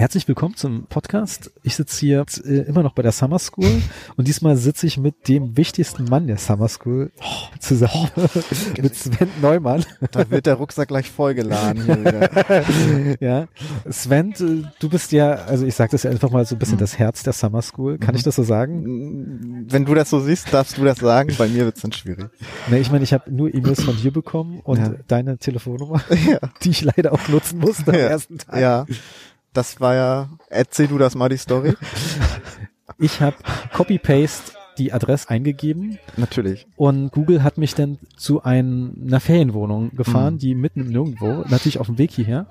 Herzlich willkommen zum Podcast. Ich sitze hier äh, immer noch bei der Summer School und diesmal sitze ich mit dem wichtigsten Mann der Summer School oh, zusammen, mit Sven Neumann. Da wird der Rucksack gleich vollgeladen hier ja, Sven, äh, du bist ja, also ich sage das ja einfach mal so ein bisschen mhm. das Herz der Summer School. Kann mhm. ich das so sagen? Wenn du das so siehst, darfst du das sagen. Bei mir wird es dann schwierig. Nee, ich meine, ich habe nur E-Mails von dir bekommen und ja. deine Telefonnummer, ja. die ich leider auch nutzen musste am ja. ersten Tag. Ja. Das war ja, erzähl du das mal die Story. Ich habe Copy-Paste die Adresse eingegeben. Natürlich. Und Google hat mich dann zu einer Ferienwohnung gefahren, mhm. die mitten nirgendwo, natürlich auf dem Weg hierher.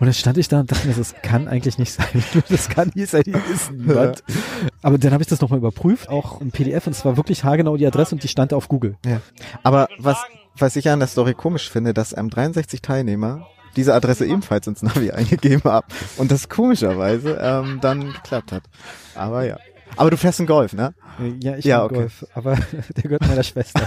Und dann stand ich da und dachte mir, das kann eigentlich nicht sein. Das kann nicht sein, hier ist niemand. Ja. Aber dann habe ich das nochmal überprüft, auch im PDF, und es war wirklich haargenau die Adresse und die stand auf Google. Ja. Aber was, was ich an der Story komisch finde, dass ähm, 63 Teilnehmer diese Adresse ebenfalls ins Navi eingegeben habe und das komischerweise ähm, dann geklappt hat. Aber ja. Aber du fährst einen Golf, ne? Ja, ich ja, okay. Golf, aber der gehört meiner Schwester.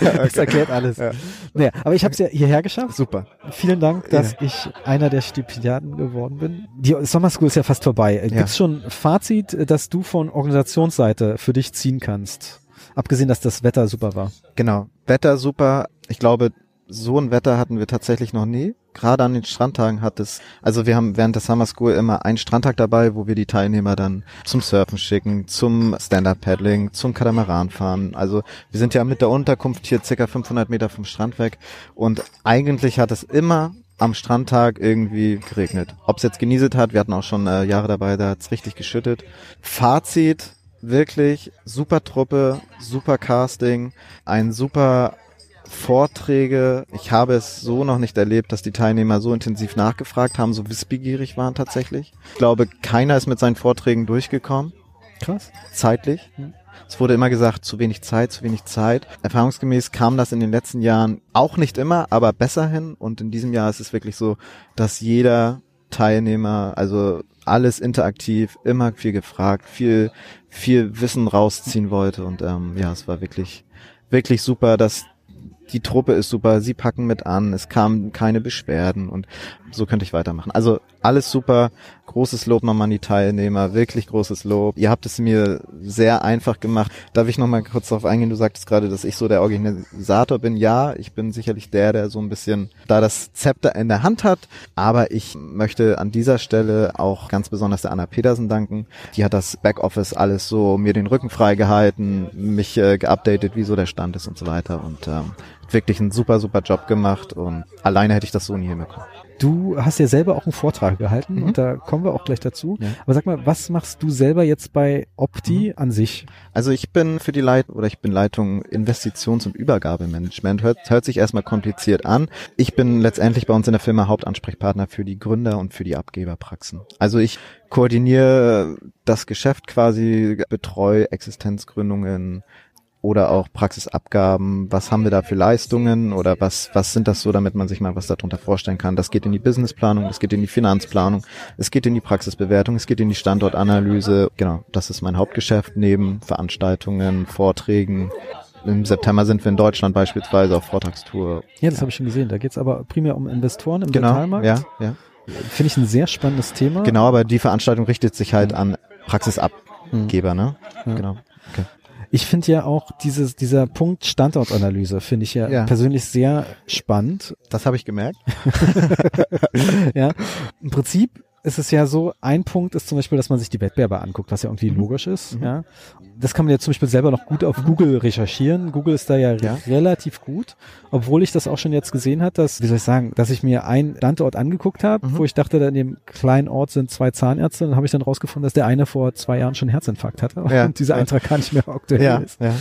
das erklärt alles. Ja. Naja, aber ich habe es ja hierher geschafft. Super. Vielen Dank, dass ja. ich einer der Stipendiaten geworden bin. Die Summer School ist ja fast vorbei. Ja. Gibt es schon Fazit, dass du von Organisationsseite für dich ziehen kannst? Abgesehen, dass das Wetter super war. Genau, Wetter super. Ich glaube, so ein Wetter hatten wir tatsächlich noch nie. Gerade an den Strandtagen hat es, also wir haben während der Summer School immer einen Strandtag dabei, wo wir die Teilnehmer dann zum Surfen schicken, zum Stand-Up-Paddling, zum Katamaran fahren. Also wir sind ja mit der Unterkunft hier circa 500 Meter vom Strand weg und eigentlich hat es immer am Strandtag irgendwie geregnet. Ob es jetzt genieselt hat, wir hatten auch schon äh, Jahre dabei, da hat's richtig geschüttet. Fazit, wirklich super Truppe, super Casting, ein super Vorträge. Ich habe es so noch nicht erlebt, dass die Teilnehmer so intensiv nachgefragt haben, so wissbegierig waren tatsächlich. Ich glaube, keiner ist mit seinen Vorträgen durchgekommen. Krass. Zeitlich. Es wurde immer gesagt, zu wenig Zeit, zu wenig Zeit. Erfahrungsgemäß kam das in den letzten Jahren auch nicht immer, aber besser hin. Und in diesem Jahr ist es wirklich so, dass jeder Teilnehmer, also alles interaktiv, immer viel gefragt, viel, viel Wissen rausziehen wollte. Und ähm, ja, es war wirklich, wirklich super, dass die Truppe ist super, sie packen mit an, es kamen keine Beschwerden und so könnte ich weitermachen. Also alles super, großes Lob nochmal an die Teilnehmer, wirklich großes Lob. Ihr habt es mir sehr einfach gemacht. Darf ich nochmal kurz darauf eingehen? Du sagtest gerade, dass ich so der Organisator bin. Ja, ich bin sicherlich der, der so ein bisschen da das Zepter in der Hand hat. Aber ich möchte an dieser Stelle auch ganz besonders der Anna Petersen danken. Die hat das Backoffice alles so mir den Rücken freigehalten, mich äh, geupdatet, wie so der Stand ist und so weiter. Und ähm, wirklich einen super, super Job gemacht und alleine hätte ich das so nie hinbekommen. Du hast ja selber auch einen Vortrag gehalten mhm. und da kommen wir auch gleich dazu. Ja. Aber sag mal, was machst du selber jetzt bei Opti mhm. an sich? Also ich bin für die Leitung oder ich bin Leitung Investitions- und Übergabemanagement. Hört, hört sich erstmal kompliziert an. Ich bin letztendlich bei uns in der Firma Hauptansprechpartner für die Gründer und für die Abgeberpraxen. Also ich koordiniere das Geschäft quasi, betreue Existenzgründungen, oder auch Praxisabgaben. Was haben wir da für Leistungen oder was, was sind das so, damit man sich mal was darunter vorstellen kann? Das geht in die Businessplanung, das geht in die Finanzplanung, es geht in die Praxisbewertung, es geht in die Standortanalyse. Genau, das ist mein Hauptgeschäft neben Veranstaltungen, Vorträgen. Im September sind wir in Deutschland beispielsweise auf Vortragstour. Ja, das habe ich schon gesehen. Da geht es aber primär um Investoren im genau, Detailmarkt. Ja, ja. Finde ich ein sehr spannendes Thema. Genau, aber die Veranstaltung richtet sich halt an Praxisabgeber, ne? Ja. Genau. Okay. Ich finde ja auch dieses, dieser Punkt Standortanalyse finde ich ja, ja, persönlich sehr spannend. Das habe ich gemerkt. ja. Im Prinzip ist es ja so, ein Punkt ist zum Beispiel, dass man sich die Wettbewerber anguckt, was ja irgendwie mhm. logisch ist. Mhm. Ja. Das kann man ja zum Beispiel selber noch gut auf Google recherchieren. Google ist da ja, ja, relativ gut, obwohl ich das auch schon jetzt gesehen hat, dass, wie soll ich sagen, dass ich mir einen Standort angeguckt habe, mhm. wo ich dachte, da in dem kleinen Ort sind zwei Zahnärzte, dann habe ich dann rausgefunden, dass der eine vor zwei Jahren schon Herzinfarkt hatte ja. und dieser Eintrag gar nicht mehr aktuell ja. ist. Ja.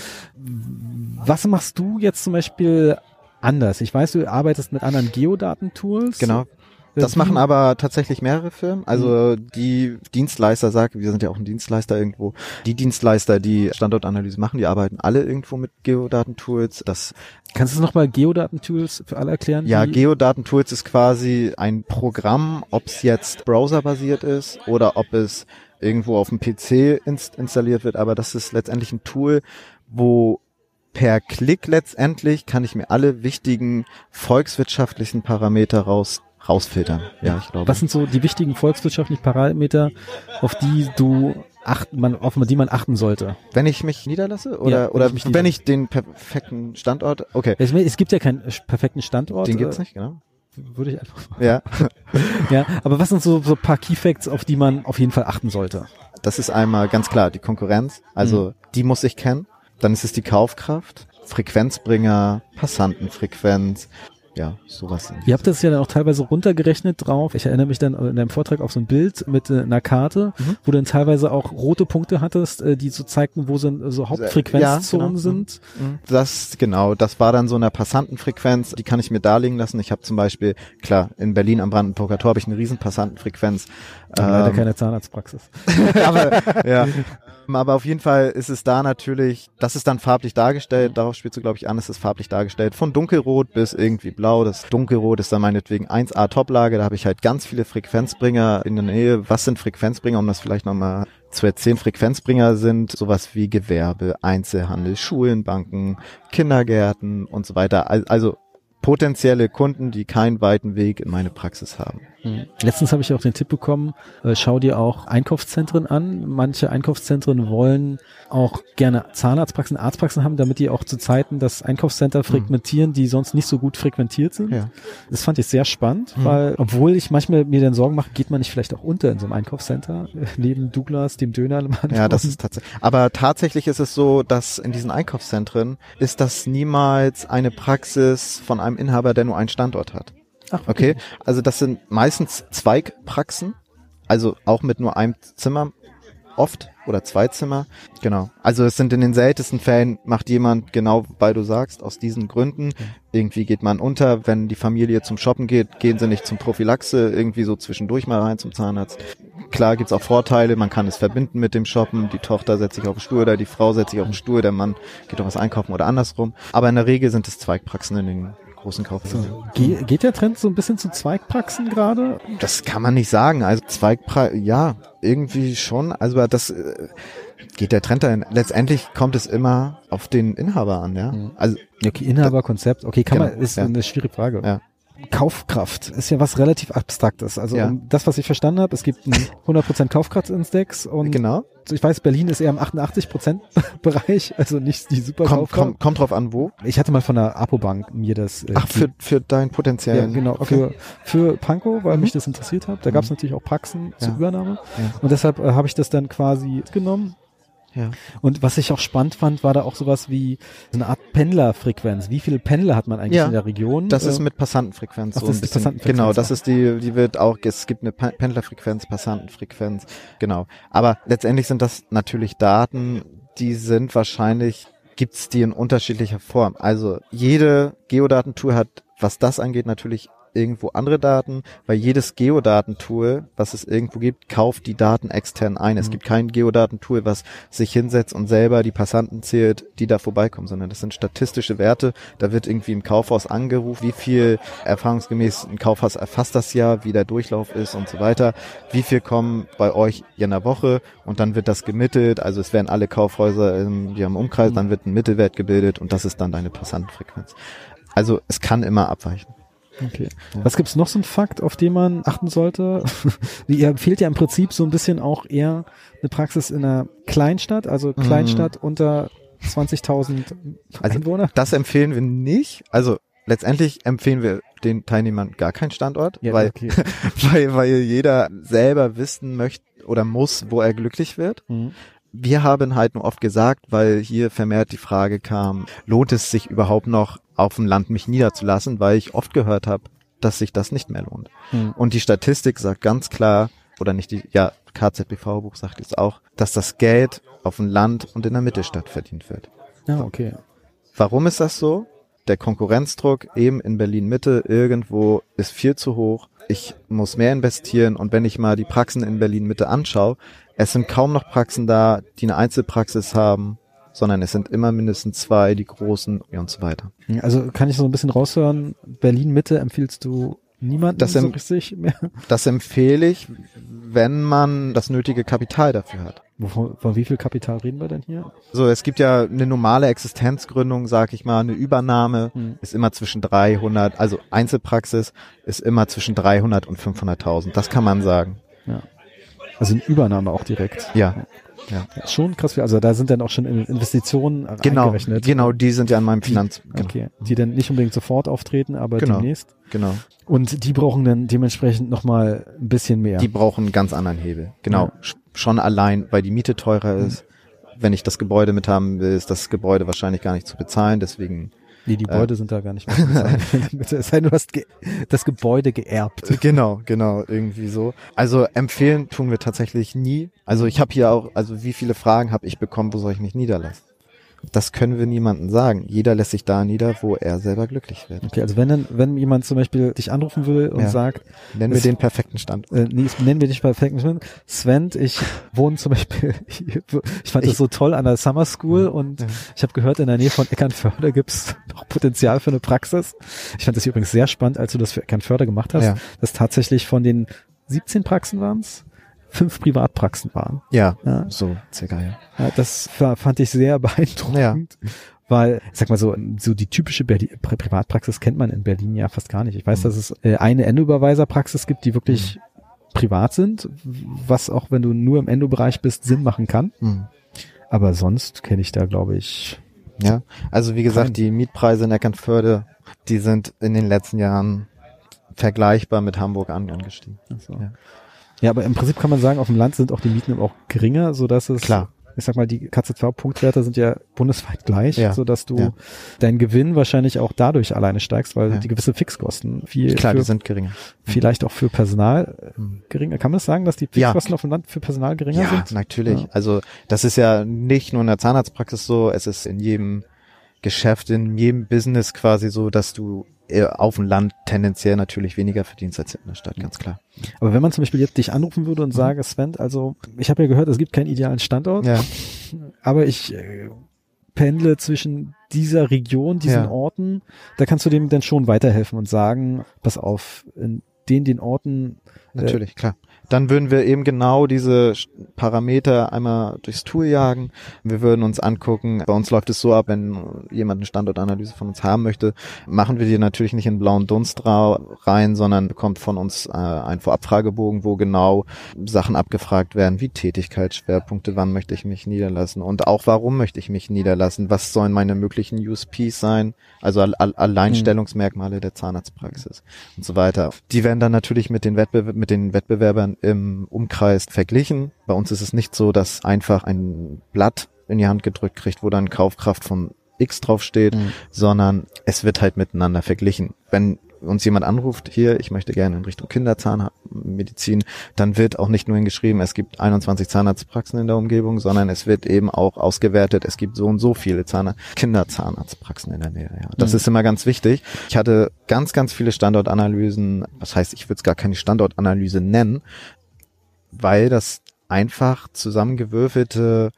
Was machst du jetzt zum Beispiel anders? Ich weiß, du arbeitest mit anderen Geodatentools. Genau. Das machen aber tatsächlich mehrere Firmen. Also mhm. die Dienstleister, sagt, wir sind ja auch ein Dienstleister irgendwo. Die Dienstleister, die Standortanalyse machen, die arbeiten alle irgendwo mit Geodatentools. Das Kannst du nochmal Geodatentools für alle erklären? Ja, Geodatentools ist quasi ein Programm, ob es jetzt browserbasiert ist oder ob es irgendwo auf dem PC inst installiert wird, aber das ist letztendlich ein Tool, wo per Klick letztendlich kann ich mir alle wichtigen volkswirtschaftlichen Parameter raus rausfiltern. Ja, ich glaube. Was sind so die wichtigen volkswirtschaftlichen Parameter, auf die du achten, man, auf die man achten sollte? Wenn ich mich niederlasse oder, Ja, oder wenn ich wenn, ich den perfekten Standort, okay, Es, es gibt ja keinen perfekten Standort. den gibt's äh, nicht, genau. Würde ich einfach. Ja, Ja, aber was sind so, so paar Key Facts, auf die man auf jeden Fall achten sollte? das ist einmal ganz klar die Konkurrenz, also Mhm. die muss ich kennen. Dann ist es die Kaufkraft, Frequenzbringer, Passantenfrequenz, ja, sowas. Ihr habt das ja dann auch teilweise runtergerechnet drauf. Ich erinnere mich dann in deinem Vortrag auf so ein Bild mit äh, einer Karte, Mhm. wo du dann teilweise auch rote Punkte hattest, äh, die so zeigten, wo so, so Hauptfrequenzzonen Ja, genau. sind. Das, genau, das war dann so eine Passantenfrequenz, die kann ich mir darlegen lassen. Ich habe zum Beispiel, klar, in Berlin am Brandenburger Tor habe ich eine riesen Passantenfrequenz. Aber leider Ähm, keine Zahnarztpraxis. aber, ja. Aber auf jeden Fall ist es da natürlich, das ist dann farblich dargestellt, darauf spielst du, glaube ich, an, es ist farblich dargestellt, von dunkelrot bis irgendwie blau. Das dunkelrot ist dann meinetwegen 1A Toplage, da habe ich halt ganz viele Frequenzbringer in der Nähe. Was sind Frequenzbringer, um das vielleicht nochmal zu erzählen? Frequenzbringer sind sowas wie Gewerbe, Einzelhandel, Schulen, Banken, Kindergärten und so weiter. Al- Also potenzielle Kunden, die keinen weiten Weg in meine Praxis haben. Mhm. Letztens habe ich auch den Tipp bekommen, äh, schau dir auch Einkaufszentren an. Manche Einkaufszentren wollen auch gerne Zahnarztpraxen, Arztpraxen haben, damit die auch zu Zeiten das Einkaufscenter frequentieren, die sonst nicht so gut frequentiert sind. Ja. Das fand ich sehr spannend, Mhm. weil obwohl ich manchmal mir dann Sorgen mache, geht man nicht vielleicht auch unter in so einem Einkaufscenter, äh, neben Douglas, dem Dönermann. Ja, das ist tatsächlich. Aber tatsächlich ist es so, dass in diesen Einkaufszentren ist das niemals eine Praxis von einem Inhaber, der nur einen Standort hat. Okay, also das sind meistens Zweigpraxen, also auch mit nur einem Zimmer oft oder zwei Zimmer. Genau. Also es sind in den seltensten Fällen macht jemand genau, weil du sagst, aus diesen Gründen. Irgendwie geht man unter, wenn die Familie zum Shoppen geht, gehen sie nicht zum Prophylaxe, irgendwie so zwischendurch mal rein zum Zahnarzt. Klar gibt's auch Vorteile, man kann es verbinden mit dem Shoppen. Die Tochter setzt sich auf den Stuhl oder die Frau setzt sich auf den Stuhl, der Mann geht auch was einkaufen oder andersrum. Aber in der Regel sind es Zweigpraxen in den großen Kaufhäusern. Ge geht der Trend so ein bisschen zu Zweigpraxen gerade? Das kann man nicht sagen. Also Zweigpreis, ja, irgendwie schon. Also das äh, geht der Trend dahin. Letztendlich kommt es immer auf den Inhaber an, ja. Mhm. Also Okay, Inhaberkonzept. Okay, kann Genau, man, ist ja. eine schwierige Frage. Ja. Kaufkraft ist ja was relativ Abstraktes. Also Ja. um das, was ich verstanden habe, es gibt einen 100% Kaufkraftindex und genau. ich weiß, Berlin ist eher im 88% Bereich, also nicht die super Kommt, Kaufkraft. kommt, kommt drauf an, wo. Ich hatte mal von der Apobank mir das äh, Ach, für, für deinen ja, potenziellen. genau, Okay. für, für Pankow, weil Mhm. mich das interessiert hat. Da gab es natürlich auch Praxen zur Ja. Übernahme. Ja. Und deshalb äh, habe ich das dann quasi genommen. Ja. Und was ich auch spannend fand, war da auch sowas wie so eine Art Pendlerfrequenz. Wie viele Pendler hat man eigentlich Ja, in der Region? Das ist Äh, mit Passantenfrequenz Ach, so das ist. Passantenfrequenz, Genau, das ist die, die wird auch, es gibt eine Pendlerfrequenz, Passantenfrequenz, genau. Aber letztendlich sind das natürlich Daten, die sind wahrscheinlich, gibt's die in unterschiedlicher Form. Also jede Geodatentool hat, was das angeht, natürlich irgendwo andere Daten, weil jedes Geodatentool, was es irgendwo gibt, kauft die Daten extern ein. Es Mhm. gibt kein Geodatentool, was sich hinsetzt und selber die Passanten zählt, die da vorbeikommen, sondern das sind statistische Werte. Da wird irgendwie im Kaufhaus angerufen, wie viel erfahrungsgemäß ein Kaufhaus erfasst das Jahr, wie der Durchlauf ist und so weiter. Wie viel kommen bei euch in der Woche und dann wird das gemittelt. Also es werden alle Kaufhäuser im, die haben Umkreis, Mhm. dann wird ein Mittelwert gebildet und das ist dann deine Passantenfrequenz. Also es kann immer abweichen. Okay. Ja. Was gibt's noch so ein Fakt, auf den man achten sollte? Ihr empfehlt ja im Prinzip so ein bisschen auch eher eine Praxis in einer Kleinstadt, also Kleinstadt unter 20.000 Also Einwohner. Das empfehlen wir nicht. Also letztendlich empfehlen wir den Teilnehmern gar keinen Standort, weil, okay. weil, weil jeder selber wissen möchte oder muss, wo er glücklich wird. Mhm. Wir haben halt nur oft gesagt, weil hier vermehrt die Frage kam, lohnt es sich überhaupt noch auf dem Land mich niederzulassen, weil ich oft gehört habe, dass sich das nicht mehr lohnt. Mhm. Und die Statistik sagt ganz klar, oder nicht die, ja, KZBV-Buch sagt es auch, dass das Geld auf dem Land und in der Mittelstadt verdient wird. Ja, okay. Warum ist das so? Der Konkurrenzdruck eben in Berlin Mitte irgendwo ist viel zu hoch. Ich muss mehr investieren und wenn ich mal die Praxen in Berlin Mitte anschaue, es sind kaum noch Praxen da, die eine Einzelpraxis haben, sondern es sind immer mindestens zwei, die großen und so weiter. Also kann ich so ein bisschen raushören, Berlin Mitte empfiehlst du niemanden Das so richtig mehr. Das empfehle ich, wenn man das nötige Kapital dafür hat. Wovon, von wie viel Kapital reden wir denn hier? So, es gibt ja eine normale Existenzgründung, sag ich mal, eine Übernahme Hm. ist immer zwischen 300, also Einzelpraxis ist immer zwischen 300 und 500.000. Das kann man sagen. Also eine Übernahme auch direkt. Ja, Ja, ist schon krass. Also da sind dann auch schon In- Investitionen genau, eingerechnet. genau, die sind ja an meinem Finanz, genau, Okay. Die dann nicht unbedingt sofort auftreten, aber Genau. demnächst. genau. Und die brauchen dann dementsprechend nochmal ein bisschen mehr. Die brauchen einen ganz anderen Hebel. Genau, Ja. Sch- schon allein, weil die Miete teurer ist. Wenn ich das Gebäude mit haben will, ist das Gebäude wahrscheinlich gar nicht zu bezahlen, deswegen nee, die Gebäude sind da gar nicht mehr. es sei denn, du hast ge das Gebäude geerbt. Genau, genau, irgendwie so. Also empfehlen tun wir tatsächlich nie. Also ich habe hier auch, also wie viele Fragen habe ich bekommen, wo soll ich mich niederlassen? Das können wir niemandem sagen. Jeder lässt sich da nieder, wo er selber glücklich wird. Okay, also wenn dann, wenn jemand zum Beispiel dich anrufen will und Ja. sagt, Nennen wir den perfekten Stand. äh, nee, nennen wir dich perfekt Sven, Sven, ich wohne zum Beispiel, ich fand das so toll an der Summer School und Ja. ich habe gehört, in der Nähe von Eckernförde gibt's noch Potenzial für eine Praxis. Ich fand das übrigens sehr spannend, als du das für Eckernförde gemacht hast, Ja. dass tatsächlich von den 17 Praxen waren's, fünf Privatpraxen waren. Ja, Ja. so circa, ja. Ja, das fa- fand ich sehr beeindruckend. Weil, ich sag mal so, so die typische Berlin Pri Privatpraxis kennt man in Berlin ja fast gar nicht. Ich weiß, Mhm. dass es äh, eine Endoüberweiserpraxis gibt, die wirklich privat sind, was auch wenn du nur im Endobereich bist, Sinn machen kann. Hm. Aber sonst kenne ich da, glaube ich, Ja, also wie gesagt, die Mietpreise in Eckernförde, die sind in den letzten Jahren vergleichbar mit Hamburg an angestiegen. so. Ja. Ja. aber im Prinzip kann man sagen, auf dem Land sind auch die Mieten auch geringer, so dass es Klar. Ich sag mal, die KZV-Punktwerte sind ja bundesweit gleich, Ja. so dass du Ja. deinen Gewinn wahrscheinlich auch dadurch alleine steigst, weil Ja. die gewisse Fixkosten viel Klar, für, die sind geringer. vielleicht auch für Personal äh, geringer. Kann man das sagen, dass die Ja. Fixkosten auf dem Land für Personal geringer Ja, sind? natürlich. Ja. Also das ist ja nicht nur in der Zahnarztpraxis so, es ist in jedem Geschäft, in jedem Business quasi so, dass du äh, auf dem Land tendenziell natürlich weniger verdienst als in der Stadt, ganz klar. Aber wenn man zum Beispiel jetzt dich anrufen würde und Mhm. sage, Sven, also ich habe ja gehört, es gibt keinen idealen Standort, Ja, aber ich äh, pendle zwischen dieser Region, diesen Ja. Orten, da kannst du dem dann schon weiterhelfen und sagen, pass auf, in den, den Orten, natürlich, klar. Dann würden wir eben genau diese Parameter einmal durchs Tool jagen. Wir würden uns angucken, bei uns läuft es so ab, wenn jemand eine Standortanalyse von uns haben möchte, machen wir die natürlich nicht in blauen Dunst rein, sondern bekommt von uns äh, einen Vorabfragebogen, wo genau Sachen abgefragt werden, wie Tätigkeitsschwerpunkte, wann möchte ich mich niederlassen und auch warum möchte ich mich niederlassen, was sollen meine möglichen USPs sein, also Al Al Alleinstellungsmerkmale der Zahnarztpraxis und so weiter. Die werden dann natürlich mit den, Wettbe mit den Wettbewerbern im Umkreis verglichen. Bei uns ist es nicht so, dass einfach ein Blatt in die Hand gedrückt kriegt, wo dann Kaufkraft von X draufsteht, Mhm. sondern es wird halt miteinander verglichen. Wenn uns jemand anruft, hier, ich möchte gerne in Richtung Kinderzahnmedizin, dann wird auch nicht nur hingeschrieben, es gibt 21 Zahnarztpraxen in der Umgebung, sondern es wird eben auch ausgewertet, es gibt so und so viele Zahn Kinderzahnarztpraxen in der Nähe. Ja. Das Mhm. ist immer ganz wichtig. Ich hatte ganz, ganz viele Standortanalysen, das heißt, ich würde es gar keine Standortanalyse nennen, weil das einfach zusammengewürfelte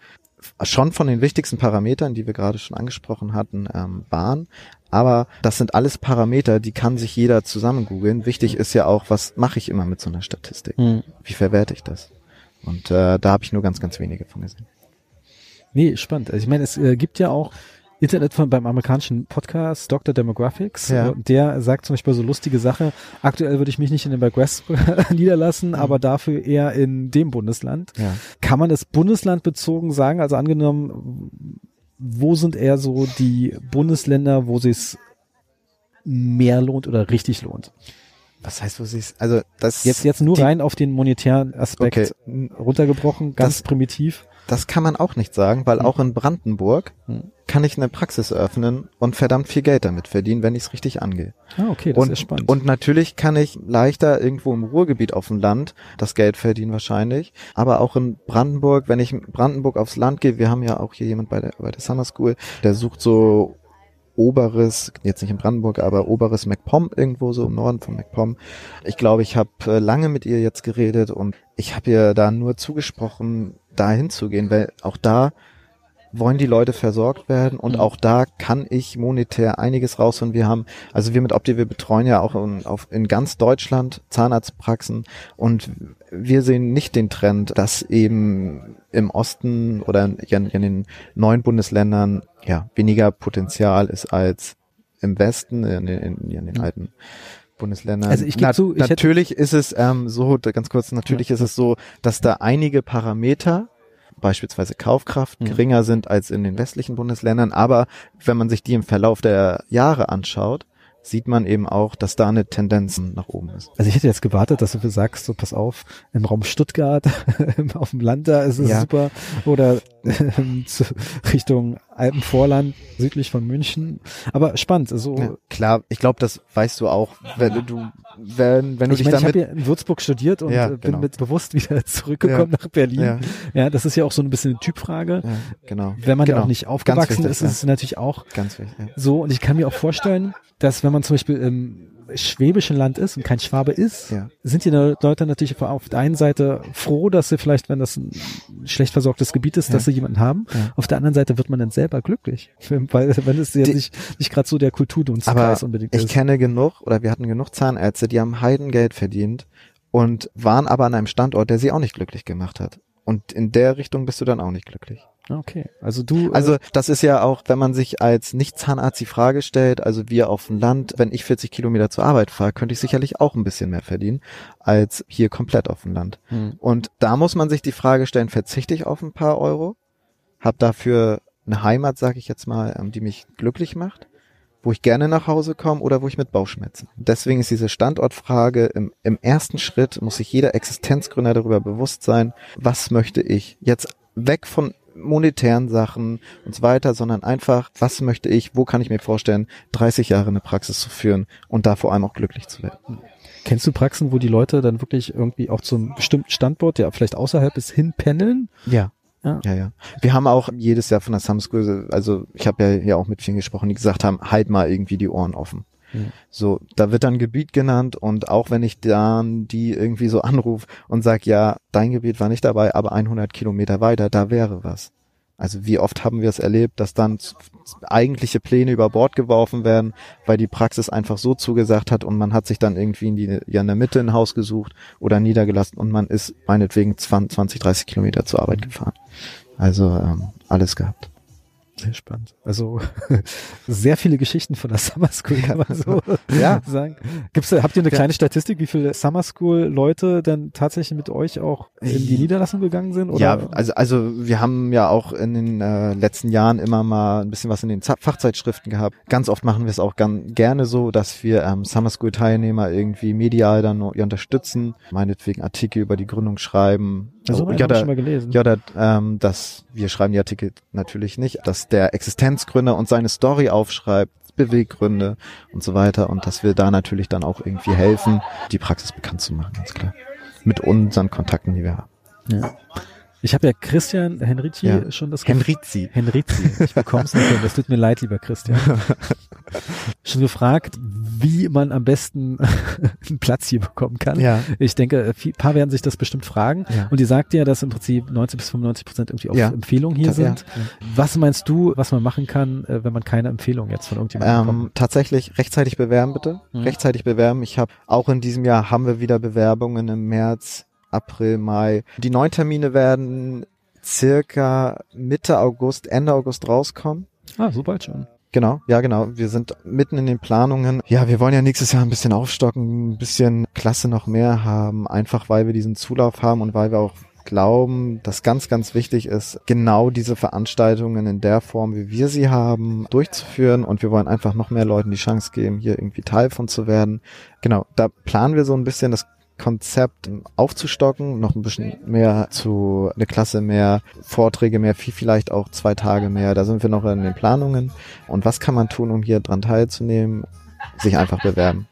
schon von den wichtigsten Parametern, die wir gerade schon angesprochen hatten, ähm, waren. Aber das sind alles Parameter, die kann sich jeder zusammen googeln. Wichtig ist ja auch, was mache ich immer mit so einer Statistik? Mhm. Wie verwerte ich das? Und äh, da habe ich nur ganz, ganz wenige von gesehen. Nee, spannend. Also ich meine, es äh, gibt ja auch Internet von beim amerikanischen Podcast Dr. Demographics. Ja. Der sagt zum Beispiel so lustige Sache. Aktuell würde ich mich nicht in den West niederlassen, Mhm. aber dafür eher in dem Bundesland. Ja. Kann man das bundeslandbezogen sagen? Also angenommen, wo sind eher so die Bundesländer, wo es mehr lohnt oder richtig lohnt? Was heißt, wo sie es? Also das Jetzt, jetzt nur die- rein auf den monetären Aspekt Okay, runtergebrochen, ganz Das- primitiv. Das kann man auch nicht sagen, weil Hm. auch in Brandenburg Hm. kann ich eine Praxis eröffnen und verdammt viel Geld damit verdienen, wenn ich es richtig angehe. Ah, okay, das und, ist spannend. und natürlich kann ich leichter irgendwo im Ruhrgebiet auf dem Land das Geld verdienen wahrscheinlich. Aber auch in Brandenburg, wenn ich in Brandenburg aufs Land gehe, wir haben ja auch hier jemand bei der, bei der Summer School, der sucht so oberes, jetzt nicht in Brandenburg, aber oberes MacPom irgendwo so im Norden von MacPom. Ich glaube, ich habe äh, lange mit ihr jetzt geredet und ich habe ihr da nur zugesprochen, da hinzugehen, weil auch da wollen die Leute versorgt werden und Mhm. auch da kann ich monetär einiges rausholen. Wir haben, also wir mit Opti, wir betreuen ja auch in, auf, in ganz Deutschland Zahnarztpraxen und wir sehen nicht den Trend, dass eben im Osten oder in, in den neuen Bundesländern ja weniger Potenzial ist als im Westen, in, den- in, in den alten Bundesländern. Also ich geb zu, ich natürlich ist es ähm, so, ganz kurz, natürlich ist es so, dass da einige Parameter beispielsweise Kaufkraft Mhm. geringer sind als in den westlichen Bundesländern, aber wenn man sich die im Verlauf der Jahre anschaut, sieht man eben auch, dass da eine Tendenz nach oben ist. Also ich hätte jetzt gewartet, dass du sagst, so pass auf, im Raum Stuttgart, auf dem Land da ist es Ja. super oder Richtung Alpenvorland, südlich von München. Aber spannend, also Ja, klar, ich glaube, das weißt du auch, wenn du, wenn, wenn du ich dich meine, ich damit habe ja in Würzburg studiert und Ja, äh, bin genau. mit bewusst wieder zurückgekommen nach Berlin. ja, Ja. das ist ja auch so ein bisschen eine Typfrage. ja, genau. Wenn man ja genau. auch nicht aufgewachsen wichtig, ist, ja. ist es natürlich auch Ganz wichtig. Ja. so. Und ich kann mir auch vorstellen, dass wenn man zum Beispiel im schwäbischen Land ist und kein Schwabe ist, Ja. sind die Leute natürlich auf der einen Seite froh, dass sie vielleicht, wenn das ein schlecht versorgtes Gebiet ist, Ja. dass sie jemanden haben. Ja. Auf der anderen Seite wird man dann selber glücklich, weil wenn es ja nicht, nicht gerade so der Kulturdunskreis Aber unbedingt ich ist. kenne genug oder wir hatten genug Zahnärzte, die haben Heidengeld verdient und waren aber an einem Standort, der sie auch nicht glücklich gemacht hat. Und in der Richtung bist du dann auch nicht glücklich. Okay, also du, Also das ist ja auch, wenn man sich als Nicht-Zahnarzt die Frage stellt, also wir auf dem Land, wenn ich 40 Kilometer zur Arbeit fahre, könnte ich sicherlich auch ein bisschen mehr verdienen als hier komplett auf dem Land. äh, hm. Und da muss man sich die Frage stellen, verzichte ich auf ein paar Euro, hab dafür eine Heimat, sage ich jetzt mal, ähm, die mich glücklich macht, wo ich gerne nach Hause komme oder wo ich mit Bauchschmerzen. Deswegen ist diese Standortfrage im, im ersten Schritt, muss sich jeder Existenzgründer darüber bewusst sein, was möchte ich jetzt weg von monetären Sachen und so weiter, sondern einfach, was möchte ich, wo kann ich mir vorstellen, 30 Jahre eine Praxis zu führen und da vor allem auch glücklich zu werden. kennst du Praxen, wo die Leute dann wirklich irgendwie auch zum bestimmten Standort, der vielleicht außerhalb ist, hinpendeln? Ja. Ja. Ja, ja. Wir haben auch jedes Jahr von der Summer School, also ich habe ja hier auch mit vielen gesprochen, die gesagt haben, halt mal irgendwie die Ohren offen. Mhm. So, da wird dann Gebiet genannt und auch wenn ich dann die irgendwie so anrufe und sag, ja, dein Gebiet war nicht dabei, aber 100 Kilometer weiter, da wäre was. Also wie oft haben wir es erlebt, dass dann eigentliche Pläne über Bord geworfen werden, weil die Praxis einfach so zugesagt hat und man hat sich dann irgendwie in, die, ja in der Mitte ein Haus gesucht oder niedergelassen und man ist meinetwegen 20, 20 30 Kilometer zur Arbeit gefahren. Also ähm, alles gehabt. Sehr spannend. Also sehr viele Geschichten von der Summer School, kann man so Ja. sagen. Gibt's, habt ihr eine Ja. kleine Statistik, wie viele Summer School Leute dann tatsächlich mit euch auch in die Niederlassung gegangen sind? Oder? Ja, also, also wir haben ja auch in den äh, letzten Jahren immer mal ein bisschen was in den Z Fachzeitschriften gehabt. Ganz oft machen wir es auch gern, gerne so, dass wir ähm, Summer School Teilnehmer irgendwie medial dann unterstützen, meinetwegen Artikel über die Gründung schreiben. also, Oh, ja, da, schon mal gelesen. ja, da, ähm, dass wir schreiben die Artikel natürlich nicht, dass der Existenzgründer und seine Story aufschreibt, Beweggründe und so weiter und dass wir da natürlich dann auch irgendwie helfen, die Praxis bekannt zu machen, ganz klar. Mit unseren Kontakten, die wir haben. Ja. Ich habe ja Christian Henrici Ja. schon das Henrizi. Henrizi. Ich bekomm's nicht hin. Das tut mir leid, lieber Christian. schon gefragt, wie man am besten einen Platz hier bekommen kann. Ja. Ich denke, ein paar werden sich das bestimmt fragen. Ja. Und die sagt ja, dass im Prinzip 90 bis 95 Prozent irgendwie auf Ja. Empfehlungen hier Ja, sind. Was meinst du, was man machen kann, äh, wenn man keine Empfehlung jetzt von irgendjemandem bekommt? Ähm, tatsächlich rechtzeitig bewerben bitte. Mhm. Rechtzeitig bewerben. Ich habe auch in diesem Jahr haben wir wieder Bewerbungen im März, April, Mai. Die neuen Termine werden circa Mitte August, Ende August rauskommen. Ah, so bald schon. Genau, ja genau. Wir sind mitten in den Planungen. Ja, wir wollen ja nächstes Jahr ein bisschen aufstocken, ein bisschen Klasse noch mehr haben, einfach weil wir diesen Zulauf haben und weil wir auch glauben, dass ganz, ganz wichtig ist, genau diese Veranstaltungen in der Form, wie wir sie haben, durchzuführen. Und wir wollen einfach noch mehr Leuten die Chance geben, hier irgendwie Teil von zu werden. Genau, da planen wir so ein bisschen das Konzept aufzustocken, noch ein bisschen mehr zu, eine Klasse mehr, Vorträge mehr, viel vielleicht auch zwei Tage mehr. Da sind wir noch in den Planungen. Und was kann man tun, um hier dran teilzunehmen? Sich einfach bewerben.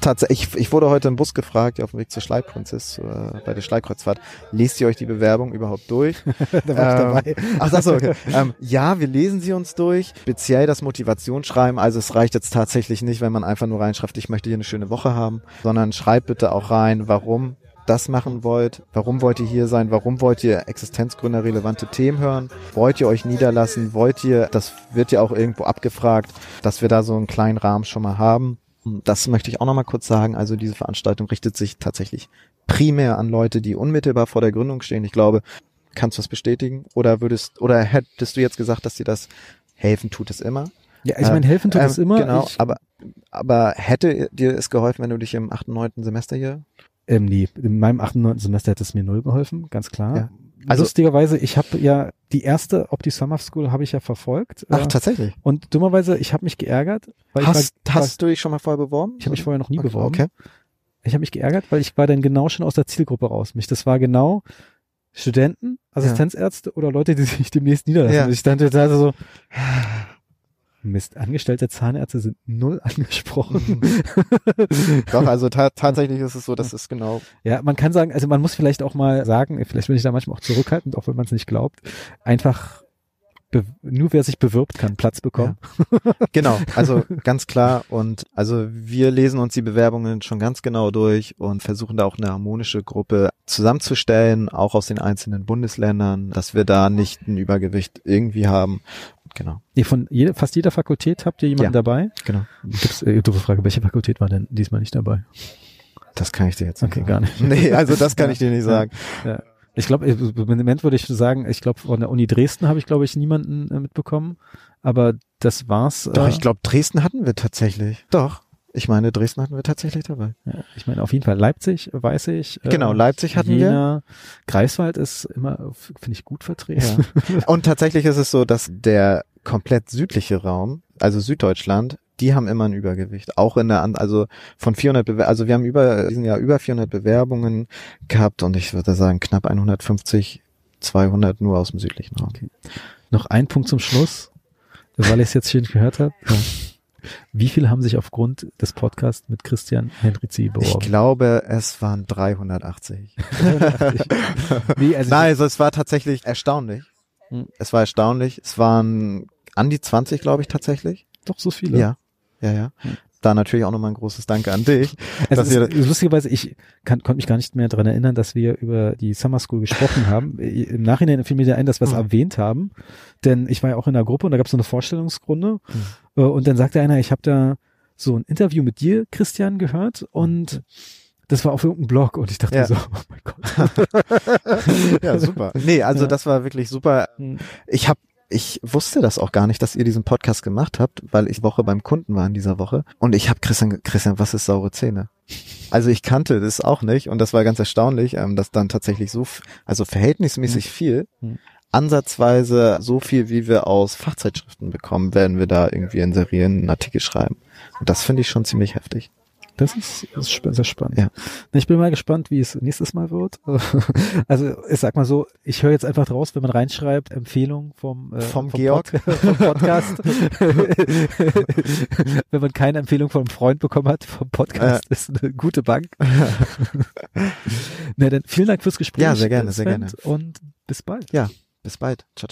Tatsächlich, ich, ich wurde heute im Bus gefragt, auf dem Weg zur Schleiprinzess, äh, bei der Schleikreuzfahrt, lest ihr euch die Bewerbung überhaupt durch? da war ich dabei. Ähm, Ach, ach so, okay. ähm, ja, wir lesen sie uns durch. Speziell das Motivationsschreiben. Also es reicht jetzt tatsächlich nicht, wenn man einfach nur reinschreibt, ich möchte hier eine schöne Woche haben, sondern schreibt bitte auch rein, warum das machen wollt, warum wollt ihr hier sein, warum wollt ihr Existenzgründer relevante Themen hören, wollt ihr euch niederlassen, wollt ihr, das wird ja auch irgendwo abgefragt, dass wir da so einen kleinen Rahmen schon mal haben. Das möchte ich auch noch mal kurz sagen. Also diese Veranstaltung richtet sich tatsächlich primär an Leute, die unmittelbar vor der Gründung stehen. Ich glaube, kannst du das bestätigen? Oder würdest, oder hättest du jetzt gesagt, dass dir das helfen tut es immer? Ja, ich meine, helfen tut Ähm, es immer. Genau, Ich, aber, aber hätte dir es geholfen, wenn du dich im 8., 9. Semester hier? ähm, nee, in meinem 8. und 9. Semester hätte es mir null geholfen, ganz klar. Ja. Also lustigerweise, ich habe ja die erste Opti Summer School habe ich ja verfolgt. Ach, äh, tatsächlich. und dummerweise, ich habe mich geärgert, weil Hast, ich war, hast du dich schon mal vorher beworben? ich habe mich vorher noch nie okay, beworben. Okay. Ich habe mich geärgert, weil ich war dann genau schon aus der Zielgruppe raus. Mich, das war genau Studenten, Assistenzärzte oder Leute, die sich demnächst niederlassen. Ja. Ich stand jetzt also so, Mist, angestellte Zahnärzte sind null angesprochen. Doch, also ta tatsächlich ist es so, dass es genau. Ja, man kann sagen, also man muss vielleicht auch mal sagen, vielleicht bin ich da manchmal auch zurückhaltend, auch wenn man es nicht glaubt, einfach nur wer sich bewirbt, kann Platz bekommen. Genau, also ganz klar. Und also wir lesen uns die Bewerbungen schon ganz genau durch und versuchen da auch eine harmonische Gruppe zusammenzustellen, auch aus den einzelnen Bundesländern, dass wir da nicht ein Übergewicht irgendwie haben. Genau, Nee, von jeder, fast jeder Fakultät habt ihr jemanden Ja. dabei? genau. Gibt's, äh, doofe Frage, welche Fakultät war denn diesmal nicht dabei? Das kann ich dir jetzt nicht Okay, sagen. gar nicht. Nee, also das kann ich dir nicht sagen. Ja. Ich glaube, im Moment würde ich sagen, ich glaube, von der Uni Dresden habe ich, glaube ich, niemanden äh, mitbekommen. Aber das war's. Doch, äh, ich glaube, Dresden hatten wir tatsächlich. Doch. Ich meine, Dresden hatten wir tatsächlich dabei. Ja, ich meine, auf jeden Fall Leipzig, weiß ich. äh, Genau, Leipzig hatten wir. Jena, Greifswald ist immer, finde ich, gut vertreten. Ja. Und tatsächlich ist es so, dass der komplett südliche Raum, also Süddeutschland, die haben immer ein Übergewicht. Auch in der, also von 400 Bewer also wir haben über, diesen Jahr über 400 Bewerbungen gehabt und ich würde sagen knapp 150, 200 nur aus dem südlichen Raum. Noch ein Punkt zum Schluss, weil ich es jetzt schön gehört habe. Wie viele haben sich aufgrund des Podcasts mit Christian Hendrizi Ich beworben? glaube, es waren 380. nee, also Nein, also es war tatsächlich erstaunlich. Hm. Es war erstaunlich. Es waren an die 20, glaube ich, tatsächlich. doch so viele. Ja, ja, ja. Hm. Da natürlich auch nochmal ein großes Danke an dich. Also dass es ihr- ist, lustigerweise, ich kann, konnte mich gar nicht mehr dran erinnern, dass wir über die Summer School gesprochen haben. Im Nachhinein fiel mir ein, dass wir es Mhm. erwähnt haben, denn ich war ja auch in einer Gruppe und da gab es so eine Vorstellungsrunde Mhm. äh, und dann sagte einer, ich habe da so ein Interview mit dir, Christian, gehört und das war auf irgendeinem Blog und ich dachte Ja. so, oh mein Gott. ja, super. Nee, also Ja. das war wirklich super. Hm. Ich habe ich wusste das auch gar nicht, dass ihr diesen Podcast gemacht habt, weil ich Woche beim Kunden war in dieser Woche und ich habe Christian, Christian, was ist saure Zähne? Also ich kannte das auch nicht und das war ganz erstaunlich, ähm, dass dann tatsächlich so, also verhältnismäßig viel, Hm. ansatzweise so viel, wie wir aus Fachzeitschriften bekommen, werden wir da irgendwie inserieren, einen Artikel schreiben. Und das finde ich schon ziemlich heftig. Das ist, das ist sehr spannend. Ja. Ich bin mal gespannt, wie es nächstes Mal wird. Also ich sag mal so, ich höre jetzt einfach draus, wenn man reinschreibt, Empfehlung vom, äh, Vom Georg. Pod vom Podcast. wenn man keine Empfehlung einem Freund bekommen hat vom Podcast, ist eine gute Bank. Na dann vielen Dank fürs Gespräch. Ja, sehr gerne, äh, sehr Sven, gerne. Und bis bald. Ja, bis bald. Ciao, ciao.